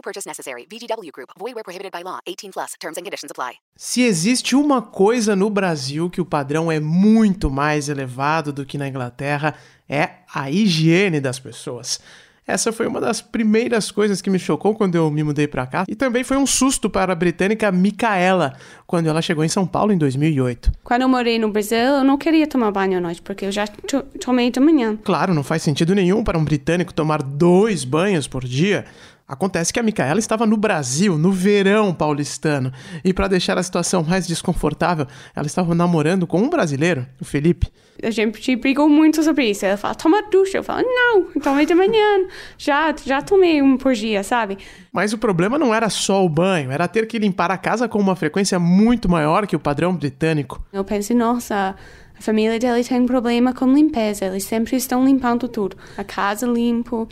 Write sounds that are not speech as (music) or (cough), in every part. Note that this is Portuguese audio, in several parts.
No purchase necessary. VGW Group. Void where prohibited by law. 18 plus. Terms and conditions apply. Se existe uma coisa no Brasil que o padrão é muito mais elevado do que na Inglaterra, é a higiene das pessoas. Essa foi uma das primeiras coisas que me chocou quando eu me mudei para cá e também foi um susto para a britânica Micaela quando ela chegou em São Paulo em 2008. Quando eu morei no Brasil, eu não queria tomar banho à noite porque eu já to tomei de manhã. Claro, não faz sentido nenhum para um britânico tomar dois banhos por dia. Acontece que a Micaela estava no Brasil, no verão paulistano, e para deixar a situação mais desconfortável, ela estava namorando com um brasileiro, o Felipe. A gente brigou muito sobre isso. Ela fala, toma ducha. Eu falo, não, tomei de manhã. Já, já tomei um por dia, sabe? Mas o problema não era só o banho, era ter que limpar a casa com uma frequência muito maior que o padrão britânico. Eu pensei, nossa, a família dele tem problema com limpeza. Eles sempre estão limpando tudo. A casa limpo,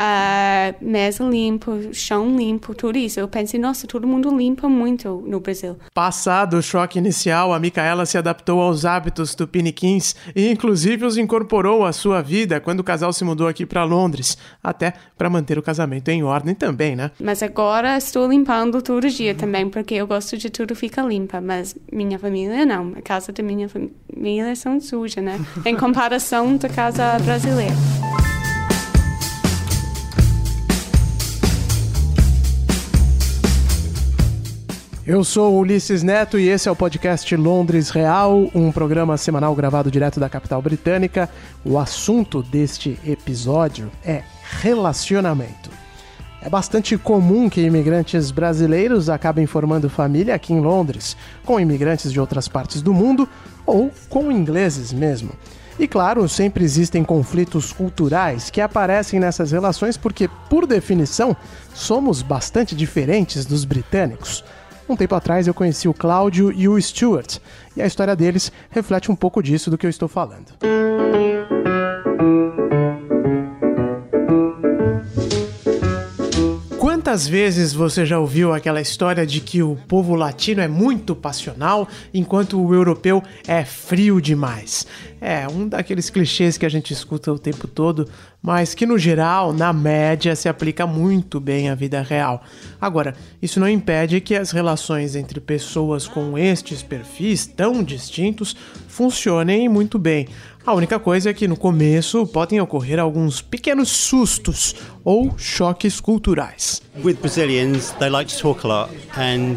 a mesa limpa, chão limpo, tudo isso. Eu pensei, nossa, todo mundo limpa muito no Brasil. Passado o choque inicial, a Micaela se adaptou aos hábitos tupiniquins e inclusive os incorporou à sua vida quando o casal se mudou aqui para Londres, até para manter o casamento em ordem também, né? Mas agora estou limpando todo dia também, porque eu gosto de tudo ficar limpa, mas minha família não. A casa da minha família são suja, né? em comparação da casa brasileira. Eu sou Ulisses Neto e esse é o podcast Londres Real, um programa semanal gravado direto da capital britânica. O assunto deste episódio é relacionamento. É bastante comum que imigrantes brasileiros acabem formando família aqui em Londres, com imigrantes de outras partes do mundo ou com ingleses mesmo. E claro, sempre existem conflitos culturais que aparecem nessas relações porque, por definição, somos bastante diferentes dos britânicos. Um tempo atrás eu conheci o Cláudio e o Stuart, e a história deles reflete um pouco disso do que eu estou falando. Quantas vezes você já ouviu aquela história de que o povo latino é muito passional, enquanto o europeu é frio demais? É um daqueles clichês que a gente escuta o tempo todo, mas que no geral, na média, se aplica muito bem à vida real. Agora, isso não impede que as relações entre pessoas com estes perfis tão distintos funcionem muito bem. A única coisa é que no começo podem ocorrer alguns pequenos sustos ou choques culturais. With Brazilians, they like to talk a lot and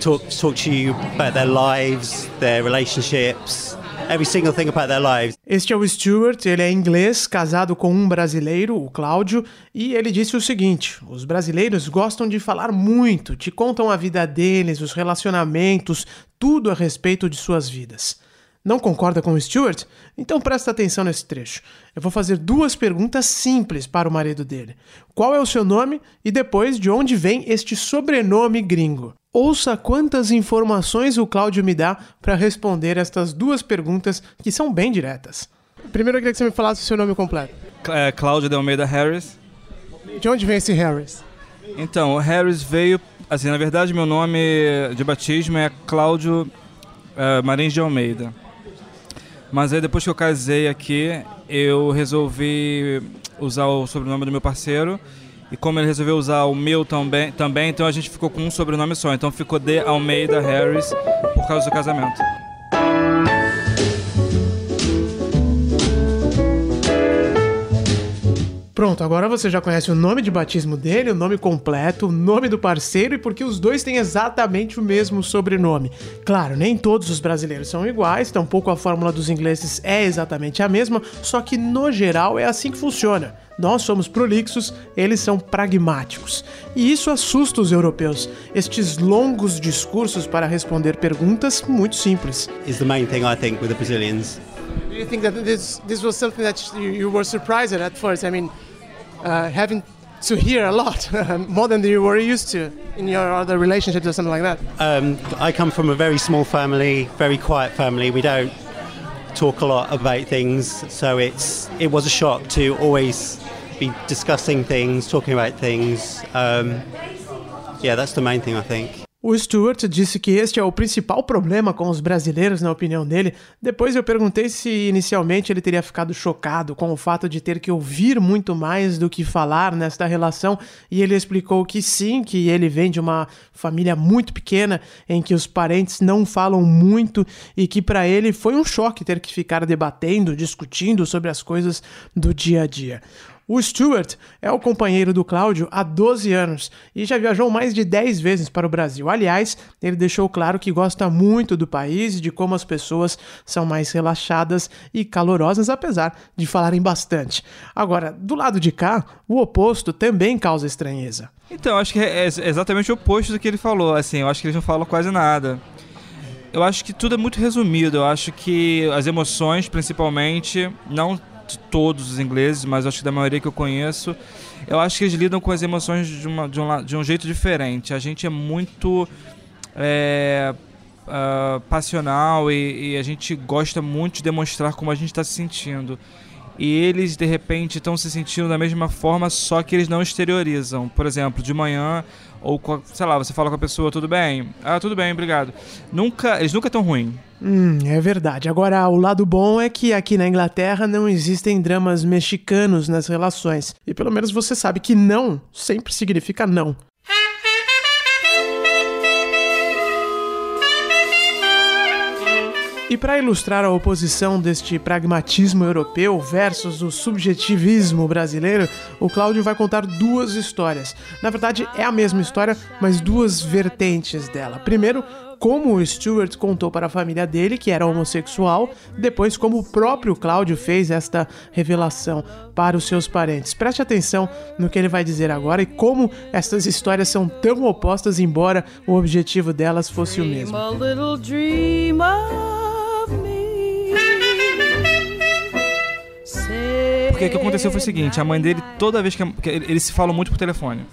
talk talk to you about their lives, their relationships, every single thing about their lives. Este é o Stuart, ele é inglês, casado com um brasileiro, o Cláudio, e ele disse o seguinte: os brasileiros gostam de falar muito, te contam a vida deles, os relacionamentos, tudo a respeito de suas vidas. Não concorda com o Stuart? Então presta atenção nesse trecho. Eu vou fazer duas perguntas simples para o marido dele. Qual é o seu nome e depois de onde vem este sobrenome gringo? Ouça quantas informações o Cláudio me dá para responder estas duas perguntas que são bem diretas. Primeiro eu queria que você me falasse o seu nome completo. É, Cláudio de Almeida Harris. De onde vem esse Harris? Então, o Harris veio. Assim, na verdade, meu nome de batismo é Cláudio uh, Marins de Almeida. Mas aí depois que eu casei aqui, eu resolvi usar o sobrenome do meu parceiro. E como ele resolveu usar o meu também, também, então a gente ficou com um sobrenome só. Então ficou de Almeida Harris por causa do casamento. Pronto, agora você já conhece o nome de batismo dele, o nome completo, o nome do parceiro e porque os dois têm exatamente o mesmo sobrenome. Claro, nem todos os brasileiros são iguais, tampouco a fórmula dos ingleses é exatamente a mesma, só que no geral é assim que funciona. Nós somos prolixos, eles são pragmáticos. E isso assusta os europeus. Estes longos discursos para responder perguntas muito simples. Is the main thing I think with the Brazilians. Do you think that this this was something that you were surprised at at first? I mean, uh, having to hear a lot, (laughs) more than you were used to in your other relationships or something like that. Um, I come from a very small family, very quiet family. We don't talk a lot about things, so it's it was a shock to always be discussing things, talking about things. Um, yeah, that's the main thing I think. O Stuart disse que este é o principal problema com os brasileiros, na opinião dele. Depois eu perguntei se inicialmente ele teria ficado chocado com o fato de ter que ouvir muito mais do que falar nesta relação, e ele explicou que sim, que ele vem de uma família muito pequena em que os parentes não falam muito e que para ele foi um choque ter que ficar debatendo, discutindo sobre as coisas do dia a dia. O Stuart é o companheiro do Cláudio há 12 anos e já viajou mais de 10 vezes para o Brasil. Aliás, ele deixou claro que gosta muito do país e de como as pessoas são mais relaxadas e calorosas, apesar de falarem bastante. Agora, do lado de cá, o oposto também causa estranheza. Então, acho que é exatamente o oposto do que ele falou. Assim, eu acho que eles não falam quase nada. Eu acho que tudo é muito resumido. Eu acho que as emoções, principalmente, não de todos os ingleses, mas acho que da maioria que eu conheço, eu acho que eles lidam com as emoções de, uma, de, um, de um jeito diferente. A gente é muito é, uh, passional e, e, a gente gosta muito de demonstrar como a gente está se sentindo. E eles, de repente, estão se sentindo da mesma forma, só que eles não exteriorizam. Por exemplo, de manhã, ou, sei lá, você fala com a pessoa, tudo bem? Ah, tudo bem, obrigado. Nunca, eles nunca estão ruins. Hum, é verdade. Agora, o lado bom é que aqui na Inglaterra não existem dramas mexicanos nas relações. E pelo menos você sabe que não sempre significa não. E para ilustrar a oposição deste pragmatismo europeu versus o subjetivismo brasileiro, o Cláudio vai contar duas histórias. Na verdade, é a mesma história, mas duas vertentes dela. Primeiro, como o Stuart contou para a família dele que era homossexual, depois como o próprio Cláudio fez esta revelação para os seus parentes. Preste atenção no que ele vai dizer agora e como essas histórias são tão opostas, embora o objetivo delas fosse o mesmo. Porque o que aconteceu foi o seguinte, a mãe dele, toda vez que... que eles se falam muito por telefone.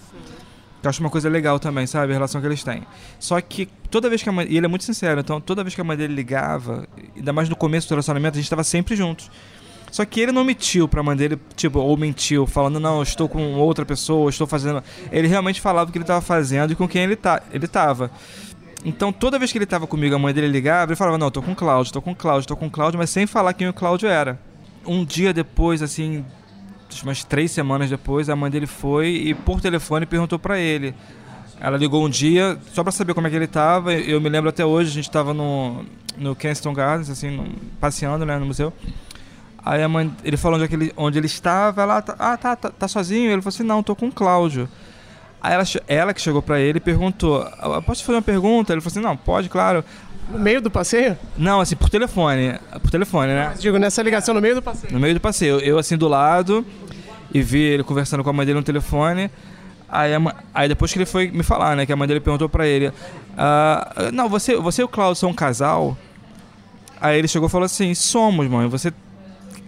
Eu acho uma coisa legal também, sabe? A relação que eles têm. Só que toda vez que a mãe. E ele é muito sincero, então toda vez que a mãe dele ligava, ainda mais no começo do relacionamento, a gente estava sempre juntos. Só que ele não mentiu pra mãe dele, tipo, ou mentiu, falando, não, estou com outra pessoa, estou fazendo. Ele realmente falava o que ele estava fazendo e com quem ele, tá, ele tava. Então, toda vez que ele tava comigo, a mãe dele ligava, ele falava, não, tô com o Cláudio, tô com o Cláudio, tô com o Cláudio, mas sem falar quem o Cláudio era. Um dia depois, assim, umas três semanas depois, a mãe dele foi e por telefone perguntou para ele. Ela ligou um dia só para saber como é que ele tava. Eu me lembro até hoje, a gente estava no, no Kensington Gardens, assim, no, passeando né, no museu. Aí a mãe, ele falou onde, é que ele, onde ele estava, ela, tá, ah, tá, tá, tá sozinho? Ele falou assim, não, tô com o Cláudio. Aí ela, ela que chegou para ele e perguntou, ah, posso fazer uma pergunta? Ele falou assim, não, pode, claro. No meio do passeio? Não, assim, por telefone. Por telefone, né? Mas, digo, nessa ligação no meio do passeio. No meio do passeio. Eu, assim, do lado, e vi ele conversando com a mãe dele no telefone. Aí, a, aí depois que ele foi me falar, né? Que a mãe dele perguntou pra ele: ah, Não, você, você e o Claudio são um casal? Aí ele chegou e falou assim: Somos, mãe. Você,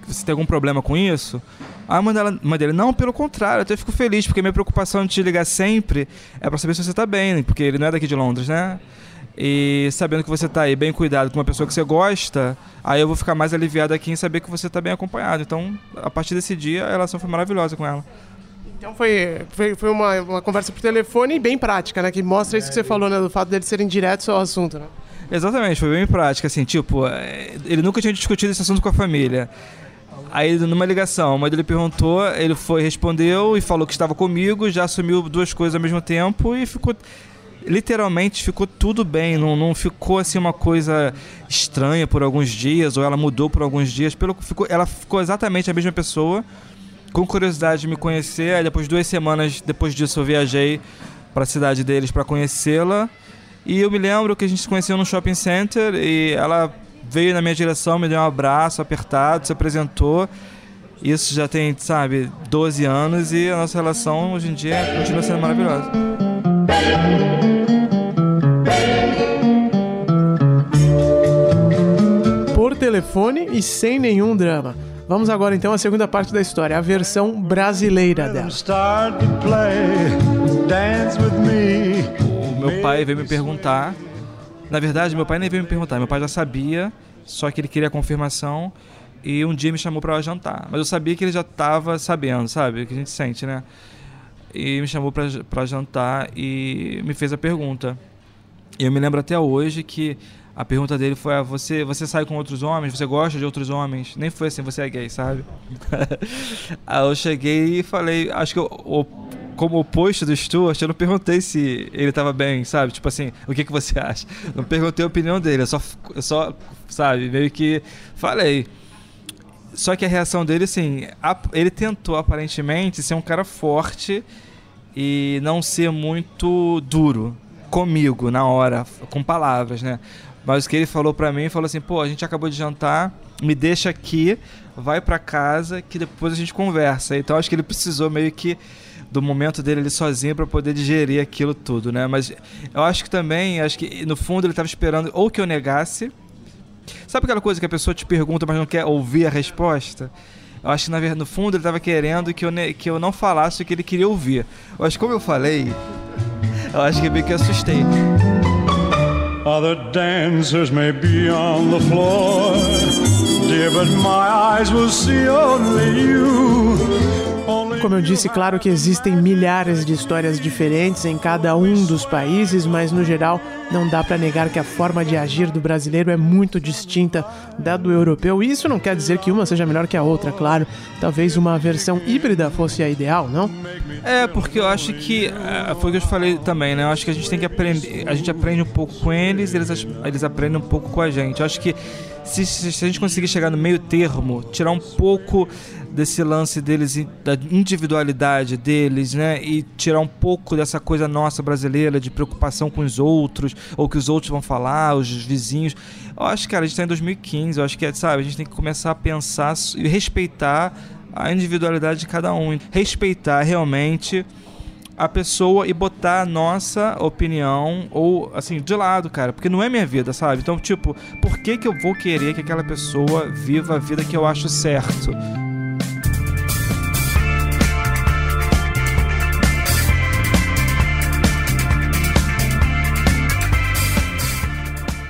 você tem algum problema com isso? Aí a mãe, dela, mãe dele: Não, pelo contrário, eu até fico feliz, porque minha preocupação de te ligar sempre é pra saber se você tá bem, porque ele não é daqui de Londres, né? E sabendo que você está aí bem cuidado com uma pessoa que você gosta, aí eu vou ficar mais aliviado aqui em saber que você está bem acompanhado. Então, a partir desse dia, a relação foi maravilhosa com ela. Então foi, foi, foi uma, uma conversa por telefone bem prática, né? Que mostra isso que você falou, né? Do fato deles serem diretos ao assunto, né? Exatamente, foi bem prática, assim, tipo, é, ele nunca tinha discutido esse assunto com a família. Aí, numa ligação, a mãe dele perguntou, ele foi, respondeu e falou que estava comigo, já assumiu duas coisas ao mesmo tempo e ficou literalmente ficou tudo bem, não, não ficou assim uma coisa estranha por alguns dias, ou ela mudou por alguns dias, pelo ficou, ela ficou exatamente a mesma pessoa, com curiosidade de me conhecer, aí depois duas semanas depois disso eu viajei para a cidade deles para conhecê-la, e eu me lembro que a gente se conheceu no shopping center e ela veio na minha direção, me deu um abraço apertado, se apresentou. Isso já tem, sabe, 12 anos e a nossa relação hoje em dia continua sendo maravilhosa. Por telefone e sem nenhum drama. Vamos agora então à segunda parte da história, a versão brasileira dela. O meu pai veio me perguntar. Na verdade, meu pai nem veio me perguntar, meu pai já sabia, só que ele queria a confirmação e um dia me chamou para jantar. Mas eu sabia que ele já estava sabendo, sabe? O que a gente sente, né? E me chamou para jantar e me fez a pergunta. E eu me lembro até hoje que a pergunta dele foi: ah, você, você sai com outros homens? Você gosta de outros homens? Nem foi assim, você é gay, sabe? (laughs) Aí eu cheguei e falei: acho que eu, o, como oposto do Stuart, eu não perguntei se ele estava bem, sabe? Tipo assim, o que, que você acha? Não perguntei a opinião dele, eu só, eu só, sabe, meio que falei. Só que a reação dele, assim, ele tentou aparentemente ser um cara forte e não ser muito duro comigo na hora, com palavras, né? Mas o que ele falou para mim, falou assim: "Pô, a gente acabou de jantar, me deixa aqui, vai para casa que depois a gente conversa". Então acho que ele precisou meio que do momento dele ali sozinho para poder digerir aquilo tudo, né? Mas eu acho que também, acho que no fundo ele estava esperando ou que eu negasse. Sabe aquela coisa que a pessoa te pergunta, mas não quer ouvir a resposta? Eu acho que na verdade, no fundo ele estava querendo que eu, que eu não falasse o que ele queria ouvir. Que como eu falei, eu acho que meio que assustei. Other dancers may be on the floor, dear, but my eyes will see only you. Como eu disse, claro que existem milhares de histórias diferentes em cada um dos países, mas no geral não dá para negar que a forma de agir do brasileiro é muito distinta da do europeu. E isso não quer dizer que uma seja melhor que a outra, claro. Talvez uma versão híbrida fosse a ideal, não? É, porque eu acho que é, foi o que eu falei também, né? Eu acho que a gente tem que aprender, a gente aprende um pouco com eles, eles eles aprendem um pouco com a gente. Eu acho que se, se a gente conseguir chegar no meio termo, tirar um pouco desse lance deles, da individualidade deles, né? E tirar um pouco dessa coisa nossa brasileira de preocupação com os outros, ou que os outros vão falar, os vizinhos. Eu acho, cara, a gente está em 2015, eu acho que, sabe, a gente tem que começar a pensar e respeitar a individualidade de cada um. Respeitar realmente a pessoa e botar a nossa opinião ou assim de lado, cara, porque não é minha vida, sabe? Então, tipo, por que que eu vou querer que aquela pessoa viva a vida que eu acho certo?